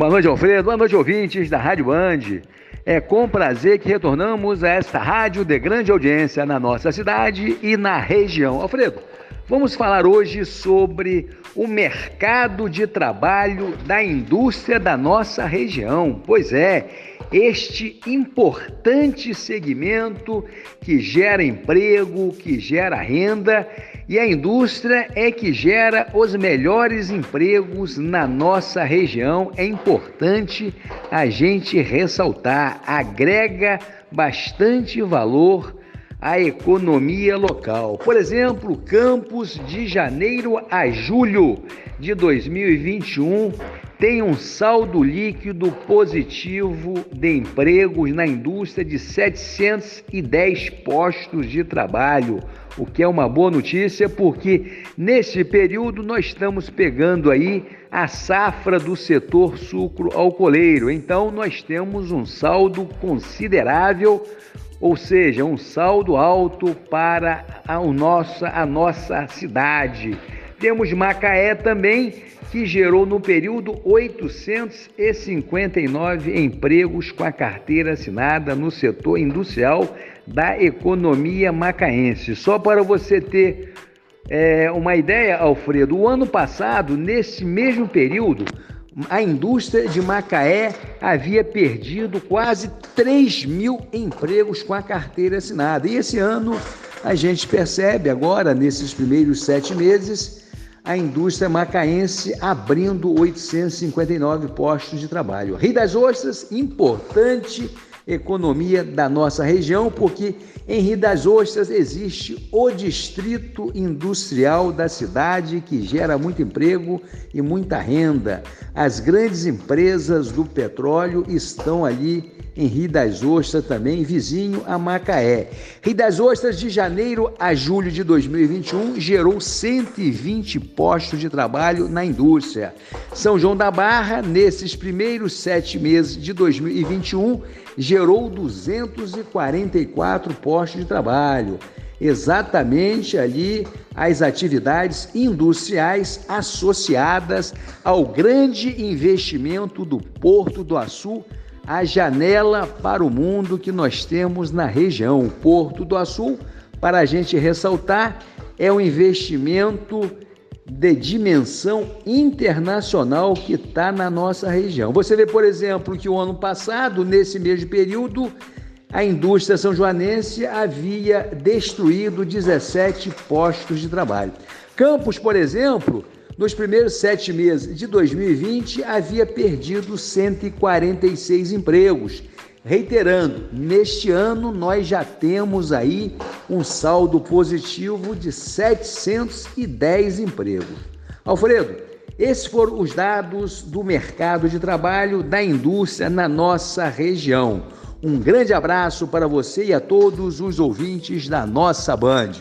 Boa noite, Alfredo. Boa noite, ouvintes da Rádio Band. É com prazer que retornamos a esta rádio de grande audiência na nossa cidade e na região. Alfredo, vamos falar hoje sobre o mercado de trabalho da indústria da nossa região. Pois é, este importante segmento que gera emprego, que gera renda e a indústria é que gera os melhores empregos na nossa região. É importante a gente ressaltar, agrega bastante valor à economia local. Por exemplo, Campos de janeiro a julho de 2021 tem um saldo líquido positivo de empregos na indústria de 710 postos de trabalho, o que é uma boa notícia porque nesse período nós estamos pegando aí a safra do setor sucro-alcooleiro. Então nós temos um saldo considerável, ou seja, um saldo alto para a nossa, a nossa cidade. Temos Macaé também, que gerou no período 859 empregos com a carteira assinada no setor industrial da economia macaense. Só para você ter é, uma ideia, Alfredo, o ano passado, nesse mesmo período, a indústria de Macaé havia perdido quase 3 mil empregos com a carteira assinada. E esse ano a gente percebe agora, nesses primeiros sete meses, a indústria macaense abrindo 859 postos de trabalho. Rio das Ostras, importante economia da nossa região, porque em Rio das Ostras existe o distrito industrial da cidade que gera muito emprego e muita renda. As grandes empresas do petróleo estão ali em Rio das Ostras também, vizinho a Macaé. Rio das Ostras, de janeiro a julho de 2021, gerou 120 postos de trabalho na indústria. São João da Barra, nesses primeiros sete meses de 2021, gerou 244 postos de trabalho. Exatamente ali as atividades industriais associadas ao grande investimento do Porto do Açu a janela para o mundo que nós temos na região. Porto do Açul, para a gente ressaltar, é um investimento de dimensão internacional que está na nossa região. Você vê, por exemplo, que o ano passado, nesse mesmo período, a indústria são joanense havia destruído 17 postos de trabalho. Campos, por exemplo, nos primeiros sete meses de 2020, havia perdido 146 empregos. Reiterando, neste ano nós já temos aí um saldo positivo de 710 empregos. Alfredo, esses foram os dados do mercado de trabalho da indústria na nossa região. Um grande abraço para você e a todos os ouvintes da nossa Band.